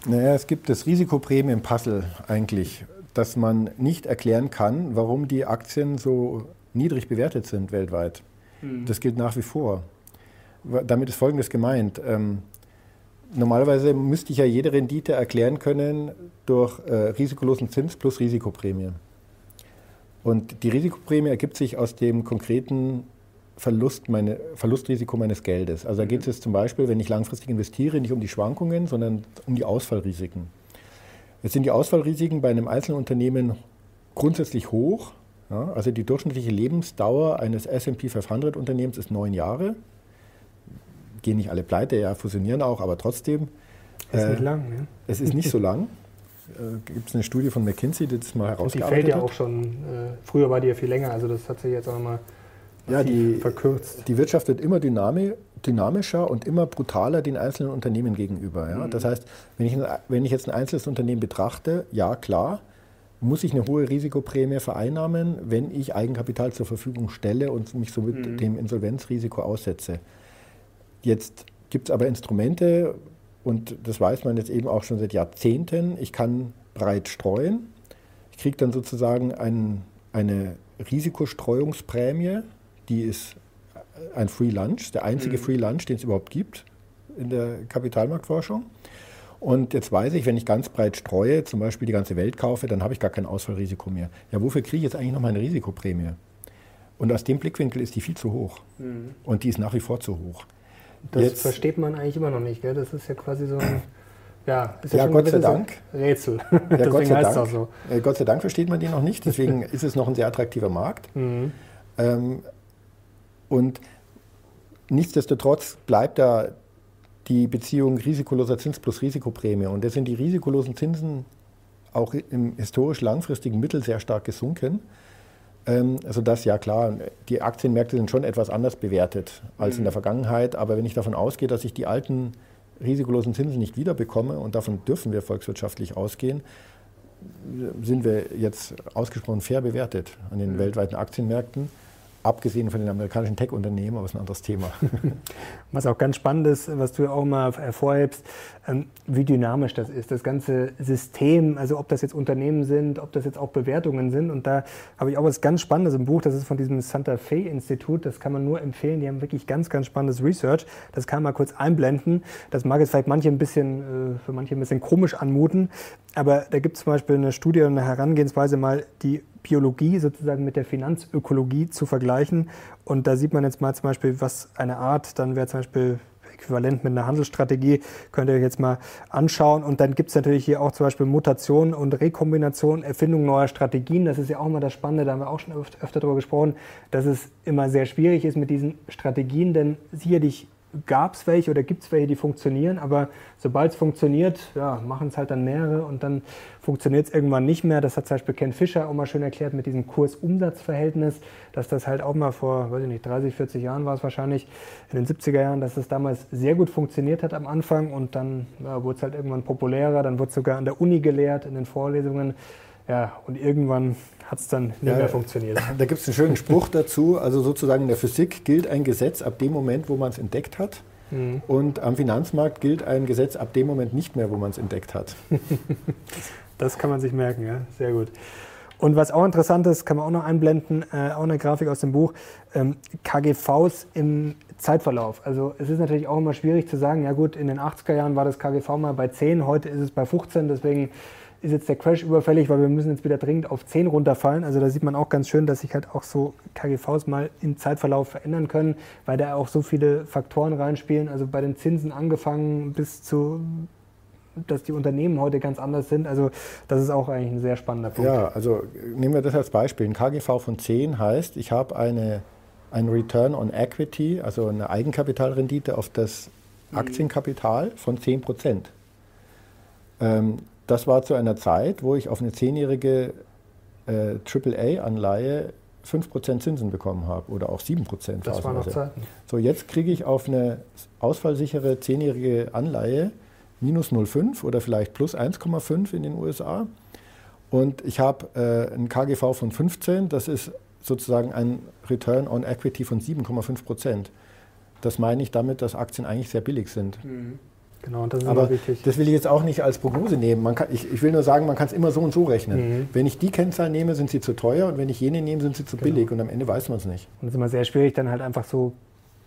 Naja, es gibt das Risikoprämien-Puzzle eigentlich, dass man nicht erklären kann, warum die Aktien so niedrig bewertet sind weltweit. Hm. Das gilt nach wie vor damit ist Folgendes gemeint. Ähm, normalerweise müsste ich ja jede Rendite erklären können durch äh, risikolosen Zins plus Risikoprämie. Und die Risikoprämie ergibt sich aus dem konkreten Verlust meine, Verlustrisiko meines Geldes. Also da geht es jetzt zum Beispiel, wenn ich langfristig investiere, nicht um die Schwankungen, sondern um die Ausfallrisiken. Jetzt sind die Ausfallrisiken bei einem einzelnen Unternehmen grundsätzlich hoch, Ja, also die durchschnittliche Lebensdauer eines SP 500 Unternehmens ist neun Jahre. Gehen nicht alle pleite, ja, fusionieren auch, aber trotzdem. Ist äh, nicht lang, ne? Es ist nicht so lang. Äh, Gibt es eine Studie von McKinsey, die das mal herausgearbeitet hat? Die fällt ja auch schon, äh, früher war die ja viel länger, also das hat sich jetzt auch mal ja, die, verkürzt. Die Wirtschaft wird immer dynamischer und immer brutaler den einzelnen Unternehmen gegenüber. Ja? Mhm. Das heißt, wenn ich, wenn ich jetzt ein einzelnes Unternehmen betrachte, ja klar, muss ich eine hohe Risikoprämie vereinnahmen, wenn ich Eigenkapital zur Verfügung stelle und mich somit mhm. dem Insolvenzrisiko aussetze. Jetzt gibt es aber Instrumente, und das weiß man jetzt eben auch schon seit Jahrzehnten, ich kann breit streuen. Ich kriege dann sozusagen ein, eine Risikostreuungsprämie, die ist ein Free Lunch, der einzige mhm. Free Lunch, den es überhaupt gibt in der Kapitalmarktforschung. Und jetzt weiß ich, wenn ich ganz breit streue, zum Beispiel die ganze Welt kaufe, dann habe ich gar kein Ausfallrisiko mehr. Ja, wofür kriege ich jetzt eigentlich noch meine Risikoprämie? Und aus dem Blickwinkel ist die viel zu hoch. Mhm. Und die ist nach wie vor zu hoch. Das jetzt, versteht man eigentlich immer noch nicht. Gell? Das ist ja quasi so ein. Ja, ist ja, ja Gott sei Dank. Rätsel. Ja, Gott [LAUGHS] sei Dank. So. Äh, Gott sei Dank versteht man die noch nicht. Deswegen [LAUGHS] ist es noch ein sehr attraktiver Markt. Mhm. Ähm, und nichtsdestotrotz bleibt da die Beziehung risikoloser Zins plus Risikoprämie. Und da sind die risikolosen Zinsen auch im historisch langfristigen Mittel sehr stark gesunken. Ähm, also das ja klar, die Aktienmärkte sind schon etwas anders bewertet als mhm. in der Vergangenheit. Aber wenn ich davon ausgehe, dass ich die alten risikolosen Zinsen nicht wiederbekomme, und davon dürfen wir volkswirtschaftlich ausgehen, sind wir jetzt ausgesprochen fair bewertet an den mhm. weltweiten Aktienmärkten abgesehen von den amerikanischen Tech-Unternehmen, aber das ist ein anderes Thema. [LAUGHS] Was auch ganz spannend ist, was du auch mal hervorhebst, ähm, wie dynamisch das ist, das ganze System, also ob das jetzt Unternehmen sind, ob das jetzt auch Bewertungen sind. Und da habe ich auch was ganz Spannendes im Buch, das ist von diesem Santa Fe Institut, das kann man nur empfehlen, die haben wirklich ganz, ganz spannendes Research. Das kann man kurz einblenden. Das mag jetzt vielleicht manche ein bisschen, äh, für manche ein bisschen komisch anmuten, aber da gibt es zum Beispiel eine Studie und eine Herangehensweise mal, die Biologie sozusagen mit der Finanzökologie zu vergleichen. Und da sieht man jetzt mal zum Beispiel, was eine Art, dann wäre zum Beispiel äquivalent mit einer Handelsstrategie, könnt ihr euch jetzt mal anschauen. Und dann gibt es natürlich hier auch zum Beispiel Mutation und Rekombination, Erfindung neuer Strategien. Das ist ja auch immer das Spannende, da haben wir auch schon öfter darüber gesprochen, dass es immer sehr schwierig ist mit diesen Strategien, denn sicherlich gab es welche oder gibt es welche, die funktionieren, aber sobald es funktioniert, ja, machen es halt dann mehrere und dann funktioniert es irgendwann nicht mehr. Das hat zum Beispiel Ken Fischer auch mal schön erklärt mit diesem Kurs-Umsatz-Verhältnis, dass das halt auch mal vor, weiß ich nicht, 30, 40 Jahren war es wahrscheinlich, in den 70er Jahren, dass es damals sehr gut funktioniert hat am Anfang und dann ja, wurde es halt irgendwann populärer, dann wurde es sogar an der Uni gelehrt, in den Vorlesungen. Ja, und irgendwann hat es dann nicht ja, mehr funktioniert. [LAUGHS] Da gibt es einen schönen Spruch dazu. Also sozusagen in der Physik gilt ein Gesetz ab dem Moment, wo man es entdeckt hat. Mhm. Und am Finanzmarkt gilt ein Gesetz ab dem Moment nicht mehr, wo man es entdeckt hat. [LAUGHS] das kann man sich merken, ja. Sehr gut. Und was auch interessant ist, kann man auch noch einblenden, äh, auch eine Grafik aus dem Buch, ähm, KGVs im Zeitverlauf. Also es ist natürlich auch immer schwierig zu sagen, ja gut, in den 80er Jahren war das KGV mal bei 10, heute ist es bei 15, deswegen ist jetzt der Crash überfällig, weil wir müssen jetzt wieder dringend auf 10 runterfallen. Also da sieht man auch ganz schön, dass sich halt auch so KGVs mal im Zeitverlauf verändern können, weil da auch so viele Faktoren reinspielen. Also bei den Zinsen angefangen bis zu dass die Unternehmen heute ganz anders sind. Also das ist auch eigentlich ein sehr spannender Punkt. Ja, also nehmen wir das als Beispiel. Ein KGV von 10 heißt, ich habe eine, ein Return on Equity, also eine Eigenkapitalrendite auf das mhm. Aktienkapital von 10 Prozent. Ähm, das war zu einer Zeit, wo ich auf eine zehnjährige äh, AAA-Anleihe 5% Zinsen bekommen habe oder auch 7%. Das war noch Zeiten. So, jetzt kriege ich auf eine ausfallsichere zehnjährige Anleihe minus 0,5 oder vielleicht plus 1,5 in den USA. Und ich habe äh, ein KGV von 15, das ist sozusagen ein Return on Equity von 7,5% Das meine ich damit, dass Aktien eigentlich sehr billig sind. Mhm. Genau, das ist aber wichtig. Das will ich jetzt auch nicht als Prognose nehmen. Kann, ich, ich, will nur sagen, man kann es immer so und so rechnen. Mhm. Wenn ich die Kennzahl nehme, sind sie zu teuer und wenn ich jene nehme, sind sie zu genau. billig und am Ende weiß man es nicht. Und es ist immer sehr schwierig, dann halt einfach so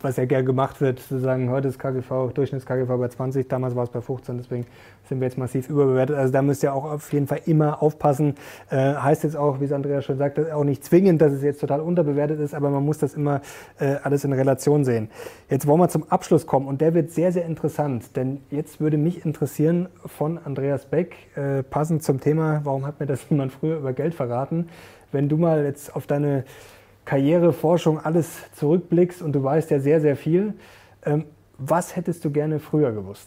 was ja gerne gemacht wird, zu sagen, heute ist KGV, Durchschnitts-KGV bei 20, damals war es bei 15, deswegen sind wir jetzt massiv überbewertet. Also da müsst ihr auch auf jeden Fall immer aufpassen. Äh, heißt jetzt auch, wie es Andrea schon sagt, auch nicht zwingend, dass es jetzt total unterbewertet ist, aber man muss das immer äh, alles in Relation sehen. Jetzt wollen wir zum Abschluss kommen und der wird sehr, sehr interessant, denn jetzt würde mich interessieren von Andreas Beck, äh, passend zum Thema, warum hat mir das [LAUGHS] niemand früher über Geld verraten, wenn du mal jetzt auf deine Karriere, Forschung, alles zurückblickst und du weißt ja sehr, sehr viel, ähm, was hättest du gerne früher gewusst?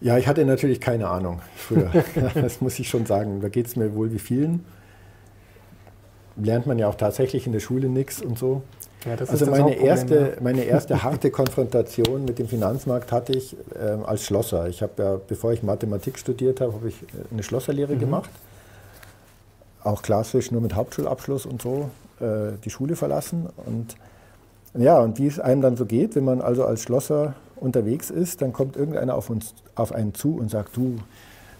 Ja, ich hatte natürlich keine Ahnung früher. [LAUGHS] [LAUGHS] das muss ich schon sagen. Da geht es mir wohl wie vielen. Lernt man ja auch tatsächlich in der Schule nichts und so. Ja, also meine erste, meine [LAUGHS] erste harte Konfrontation mit dem Finanzmarkt hatte ich äh, als Schlosser. Ich habe ja, bevor ich Mathematik studiert habe, habe ich äh, eine Schlosserlehre mhm. gemacht. Auch klassisch nur mit Hauptschulabschluss und so äh, die Schule verlassen. Und ja, und wie es einem dann so geht, wenn man also als Schlosser unterwegs ist, dann kommt irgendeiner auf uns, auf einen zu und sagt, du,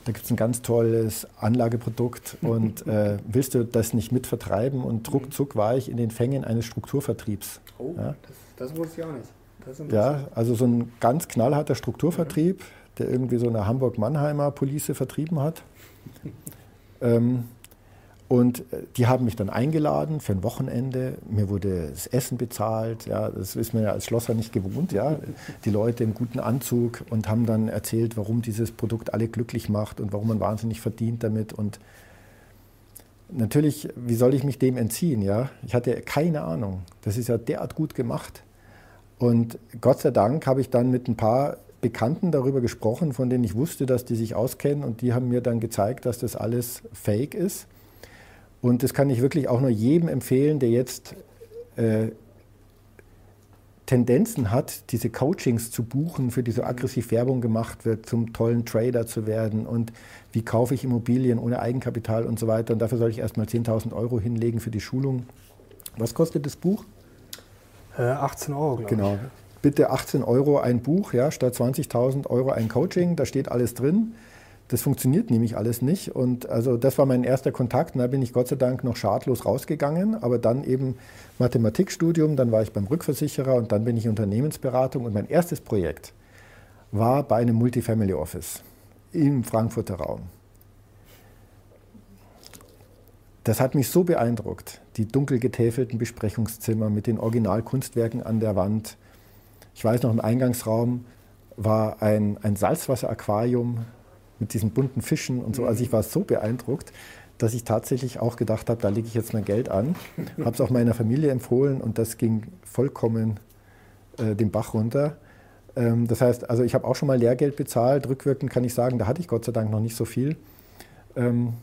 da gibt es ein ganz tolles Anlageprodukt [LAUGHS] und äh, willst du das nicht mitvertreiben? Und ruckzuck war ich in den Fängen eines Strukturvertriebs. Oh, ja. das, das, wusste ich auch nicht. ja, also so ein ganz knallharter Strukturvertrieb, der irgendwie so eine Hamburg-Mannheimer Police vertrieben hat. [LAUGHS] ähm, und äh, die haben mich dann eingeladen für ein Wochenende. Mir wurde das Essen bezahlt. Ja, das ist mir ja als Schlosser nicht gewohnt. Ja. Die Leute im guten Anzug und haben dann erzählt, warum dieses Produkt alle glücklich macht und warum man wahnsinnig verdient damit. Und natürlich, wie soll ich mich dem entziehen? Ja? Ich hatte keine Ahnung. Das ist ja derart gut gemacht. Und Gott sei Dank habe ich dann mit ein paar Bekannten darüber gesprochen, von denen ich wusste, dass die sich auskennen. Und die haben mir dann gezeigt, dass das alles fake ist und das kann ich wirklich auch nur jedem empfehlen, der jetzt äh, Tendenzen hat, diese Coachings zu buchen, für die so aggressiv Werbung gemacht wird, zum tollen Trader zu werden und wie kaufe ich Immobilien ohne Eigenkapital und so weiter. Und dafür soll ich erstmal 10.000 Euro hinlegen für die Schulung. Was kostet das Buch? Äh, 18 Euro, glaube genau. ich. Genau. Bitte 18 Euro ein Buch, ja, statt 20.000 Euro ein Coaching. Da steht alles drin. Das funktioniert nämlich alles nicht. Und also das war mein erster Kontakt. Und da bin ich Gott sei Dank noch schadlos rausgegangen. Aber dann eben Mathematikstudium, dann war ich beim Rückversicherer und dann bin ich Unternehmensberatung. Und mein erstes Projekt war bei einem Multifamily Office im Frankfurter Raum. Das hat mich so beeindruckt. Die dunkel getäfelten Besprechungszimmer mit den Originalkunstwerken an der Wand. Ich weiß noch, im Eingangsraum war ein, ein Salzwasseraquarium mit diesen bunten Fischen und so. Also ich war so beeindruckt, dass ich tatsächlich auch gedacht habe, da lege ich jetzt mein Geld an. [LAUGHS] habe es auch meiner Familie empfohlen und das ging vollkommen äh, den Bach runter. Ähm, das heißt, also ich habe auch schon mal Lehrgeld bezahlt. Rückwirkend kann ich sagen, da hatte ich Gott sei Dank noch nicht so viel. Ähm,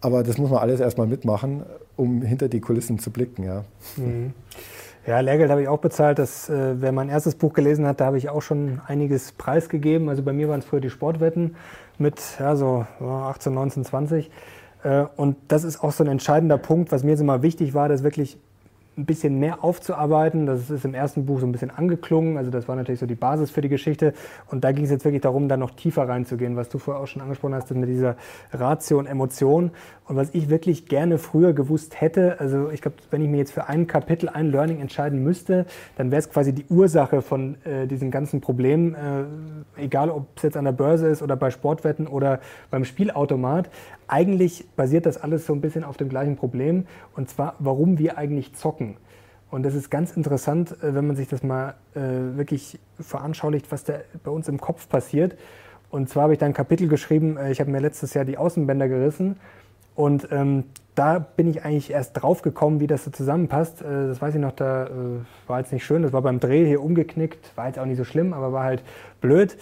aber das muss man alles erstmal mitmachen, um hinter die Kulissen zu blicken. Ja. Mhm. Ja, Lehrgeld habe ich auch bezahlt. Das, äh, wer mein erstes Buch gelesen hat, da habe ich auch schon einiges preisgegeben. Also bei mir waren es früher die Sportwetten mit ja, so 18, 19, 20. Äh, und das ist auch so ein entscheidender Punkt, was mir jetzt immer wichtig war, dass wirklich ein bisschen mehr aufzuarbeiten. Das ist im ersten Buch so ein bisschen angeklungen. Also das war natürlich so die Basis für die Geschichte. Und da ging es jetzt wirklich darum, da noch tiefer reinzugehen, was du vorher auch schon angesprochen hast, mit dieser Ratio und Emotion. Und was ich wirklich gerne früher gewusst hätte, also ich glaube, wenn ich mir jetzt für ein Kapitel, ein Learning entscheiden müsste, dann wäre es quasi die Ursache von äh, diesen ganzen Problemen, äh, egal ob es jetzt an der Börse ist oder bei Sportwetten oder beim Spielautomat. Eigentlich basiert das alles so ein bisschen auf dem gleichen Problem, und zwar, warum wir eigentlich zocken. Und das ist ganz interessant, äh, wenn man sich das mal äh, wirklich veranschaulicht, was da bei uns im Kopf passiert. Und zwar habe ich da ein Kapitel geschrieben, äh, ich habe mir letztes Jahr die Außenbänder gerissen und ähm, da bin ich eigentlich erst drauf gekommen, wie das so zusammenpasst. Äh, das weiß ich noch, da äh, war jetzt nicht schön, das war beim Dreh hier umgeknickt, war jetzt auch nicht so schlimm, aber war halt blöd.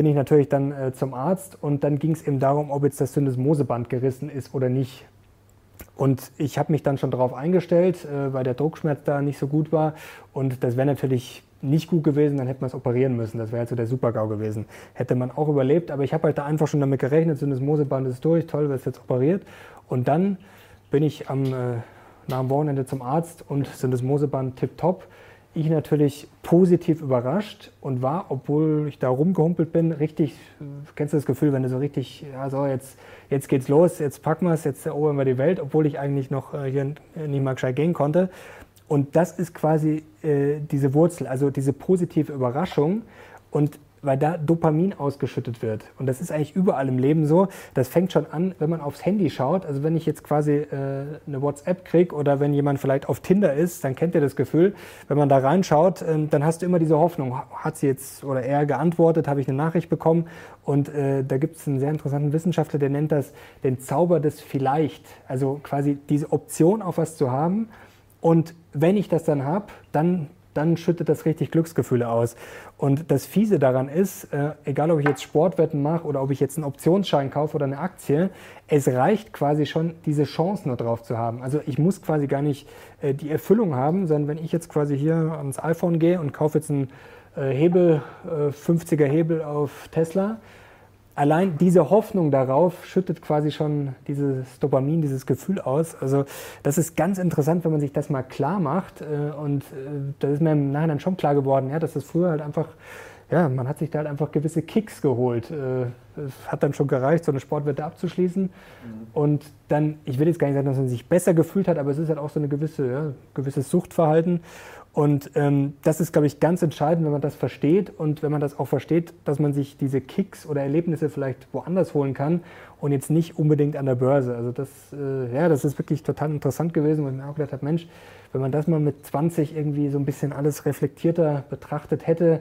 Bin ich natürlich dann äh, zum Arzt und dann ging es eben darum, ob jetzt das Syndesmoseband gerissen ist oder nicht. Und ich habe mich dann schon darauf eingestellt, äh, weil der Druckschmerz da nicht so gut war. Und das wäre natürlich nicht gut gewesen, dann hätte man es operieren müssen. Das wäre also der Supergau gewesen. Hätte man auch überlebt, aber ich habe halt da einfach schon damit gerechnet, Syndesmoseband ist durch, toll, wird jetzt operiert. Und dann bin ich am, äh, nach dem Wochenende zum Arzt und sind das Moseband tipptopp. Ich natürlich positiv überrascht und war, obwohl ich da rumgehumpelt bin, richtig, kennst du das Gefühl, wenn du so richtig, ja so, jetzt, jetzt geht's los, jetzt packen wir es, jetzt erobern wir die Welt, obwohl ich eigentlich noch äh, hier nicht mal gescheit gehen konnte. Und das ist quasi äh, diese Wurzel, also diese positive Überraschung. Und weil da Dopamin ausgeschüttet wird. Und das ist eigentlich überall im Leben so. Das fängt schon an, wenn man aufs Handy schaut. Also wenn ich jetzt quasi äh, eine WhatsApp kriege oder wenn jemand vielleicht auf Tinder ist, dann kennt ihr das Gefühl. Wenn man da reinschaut, äh, dann hast du immer diese Hoffnung. Hat sie jetzt oder er geantwortet, habe ich eine Nachricht bekommen. Und äh, da gibt es einen sehr interessanten Wissenschaftler, der nennt das den Zauber des Vielleicht. Also quasi diese Option auf was zu haben. Und wenn ich das dann habe, dann dann schüttet das richtig Glücksgefühle aus. Und das Fiese daran ist, äh, egal ob ich jetzt Sportwetten mache oder ob ich jetzt einen Optionsschein kaufe oder eine Aktie, es reicht quasi schon, diese Chance nur drauf zu haben. Also ich muss quasi gar nicht äh, die Erfüllung haben, sondern wenn ich jetzt quasi hier ans iPhone gehe und kaufe jetzt einen äh, Hebel, 50er äh, Hebel auf Tesla, allein diese Hoffnung darauf schüttet quasi schon dieses Dopamin, dieses Gefühl aus. Also das ist ganz interessant, wenn man sich das mal klar macht. Äh, und äh, das ist mir im Nachhinein schon klar geworden, ja, dass das früher halt einfach, ja, man hat sich da halt einfach gewisse Kicks geholt. Äh, es hat dann schon gereicht, so eine Sportwette abzuschließen. Mhm. Und dann, ich will jetzt gar nicht sagen, dass man sich besser gefühlt hat, aber es ist halt auch so eine gewisse, ja, gewisses Suchtverhalten. Und ähm, das ist, glaube ich, ganz entscheidend, wenn man das versteht und wenn man das auch versteht, dass man sich diese Kicks oder Erlebnisse vielleicht woanders holen kann und jetzt nicht unbedingt an der Börse. Also das, äh, ja, das ist wirklich total interessant gewesen, weil ich mir auch gedacht habe, Mensch, wenn man das mal mit 20 irgendwie so ein bisschen alles reflektierter betrachtet hätte,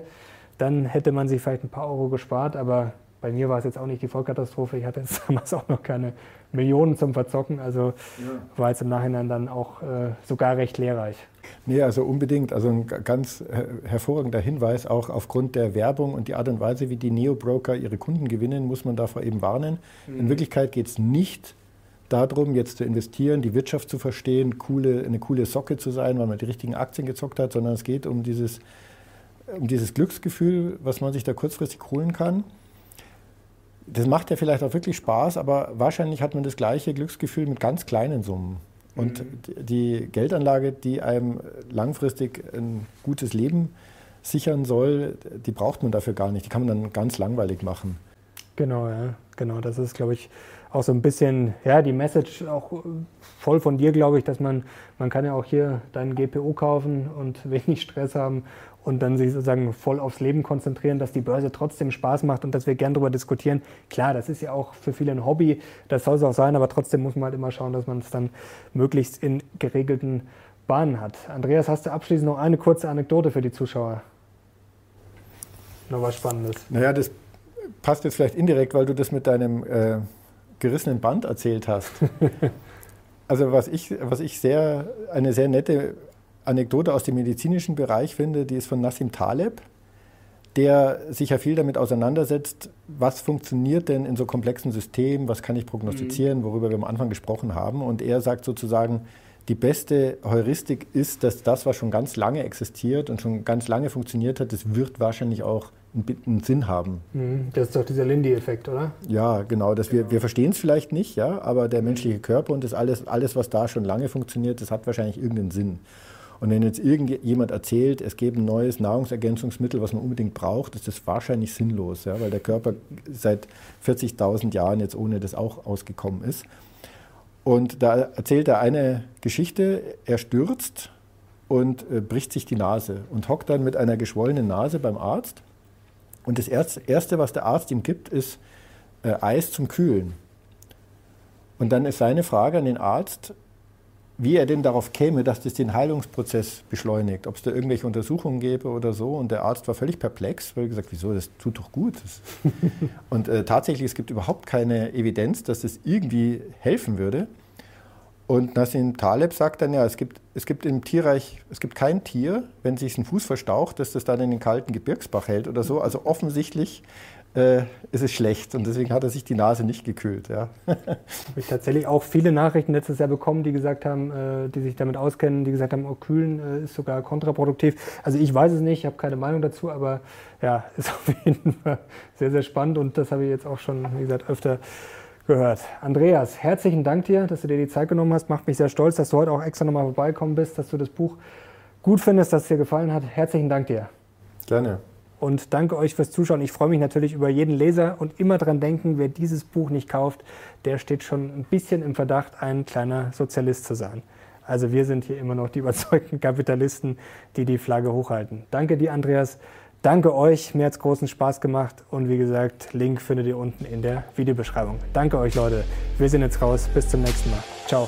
dann hätte man sich vielleicht ein paar Euro gespart, aber bei mir war es jetzt auch nicht die Vollkatastrophe. Ich hatte jetzt [LAUGHS] damals auch noch keine Millionen zum Verzocken. Also war jetzt im Nachhinein dann auch äh, sogar recht lehrreich. Nee, also unbedingt. Also ein ganz hervorragender Hinweis, auch aufgrund der Werbung und die Art und Weise, wie die Neo-Broker ihre Kunden gewinnen, muss man davor eben warnen. Mhm. In Wirklichkeit geht es nicht darum, jetzt zu investieren, die Wirtschaft zu verstehen, coole, eine coole Socke zu sein, weil man die richtigen Aktien gezockt hat, sondern es geht um dieses, um dieses Glücksgefühl, was man sich da kurzfristig holen kann das macht ja vielleicht auch wirklich Spaß, aber wahrscheinlich hat man das gleiche Glücksgefühl mit ganz kleinen Summen. Und mhm. die Geldanlage, die einem langfristig ein gutes Leben sichern soll, die braucht man dafür gar nicht. Die kann man dann ganz langweilig machen. Genau, ja, genau. Das ist, glaube ich, auch so ein bisschen, ja, die Message auch voll von dir, glaube ich, dass man, man kann ja auch hier deinen GPU kaufen und [LAUGHS] wenig Stress haben und dann sich sozusagen voll aufs Leben konzentrieren, dass die Börse trotzdem Spaß macht und dass wir gern darüber diskutieren. Klar, das ist ja auch für viele ein Hobby, das soll es auch sein, aber trotzdem muss man halt immer schauen, dass man es dann möglichst in geregelten Bahnen hat. Andreas, hast du abschließend noch eine kurze Anekdote für die Zuschauer? Noch was Spannendes. Naja, das passt jetzt vielleicht indirekt, weil du das mit deinem äh, gerissenen Band erzählt hast. [LAUGHS] also was ich, was ich sehr, eine sehr nette Anekdote aus dem medizinischen Bereich finde, die ist von Nassim Taleb, der sich ja viel damit auseinandersetzt, was funktioniert denn in so komplexen Systemen, was kann ich prognostizieren, mhm. worüber wir am Anfang gesprochen haben. Und er sagt sozusagen, die beste Heuristik ist, dass das, was schon ganz lange existiert und schon ganz lange funktioniert hat, das wird wahrscheinlich auch einen Sinn haben. Mhm. Das ist doch dieser Lindy-Effekt, oder? Ja, genau. Das wir wir verstehen es vielleicht nicht, ja, aber der menschliche Körper und das alles, alles, was da schon lange funktioniert, das hat wahrscheinlich irgendeinen Sinn. Und wenn jetzt irgendjemand erzählt, es gäbe ein neues Nahrungsergänzungsmittel, was man unbedingt braucht, ist das wahrscheinlich sinnlos, ja, weil der Körper seit 40.000 Jahren jetzt ohne das auch ausgekommen ist. Und da erzählt er eine Geschichte, er stürzt und äh, bricht sich die Nase und hockt dann mit einer geschwollenen Nase beim Arzt. Und das Erste, was der Arzt ihm gibt, ist äh, Eis zum Kühlen. Und dann ist seine Frage an den Arzt, wie er denn darauf käme, dass das den Heilungsprozess beschleunigt, ob es da irgendwelche Untersuchungen gäbe oder so. Und der Arzt war völlig perplex, weil er gesagt, wieso, das tut doch gut. [LAUGHS] und äh, tatsächlich, es gibt überhaupt keine Evidenz, dass das irgendwie helfen würde. Und Nassim Taleb sagt dann, ja, es gibt, es gibt im Tierreich, es gibt kein Tier, wenn sich ein Fuß verstaucht, dass das dann in den kalten Gebirgsbach hält oder so. Also offensichtlich äh, ist es schlecht und deswegen hat er sich die Nase nicht gekühlt. Ja. Habe ich tatsächlich auch viele Nachrichten letztes Jahr bekommen, die gesagt haben, äh, die sich damit auskennen, die gesagt haben, oh, kühlen äh, ist sogar kontraproduktiv. Also ich weiß es nicht, ich habe keine Meinung dazu, aber ja, [LAUGHS] ist auf jeden Fall sehr, sehr spannend und das habe ich jetzt auch schon, wie gesagt, öfter gehört. Andreas, herzlichen Dank dir, dass du dir die Zeit genommen hast. Macht mich sehr stolz, dass du heute auch extra nochmal vorbeikommen bist, dass du das Buch gut findest, dass es dir gefallen hat. Herzlichen Dank dir. Gerne und danke euch fürs Zuschauen. Ich freue mich natürlich über jeden Leser und immer dran denken, wer dieses Buch nicht kauft, der steht schon ein bisschen im Verdacht, ein kleiner Sozialist zu sein. Also wir sind hier immer noch die [LAUGHS] überzeugten Kapitalisten, die die Flagge hochhalten. Danke dir, Andreas. Danke euch, mir hat es großen Spaß gemacht und wie gesagt, Link findet ihr unten in der Videobeschreibung. Danke euch Leute, wir sind jetzt raus, bis zum nächsten Mal. Ciao.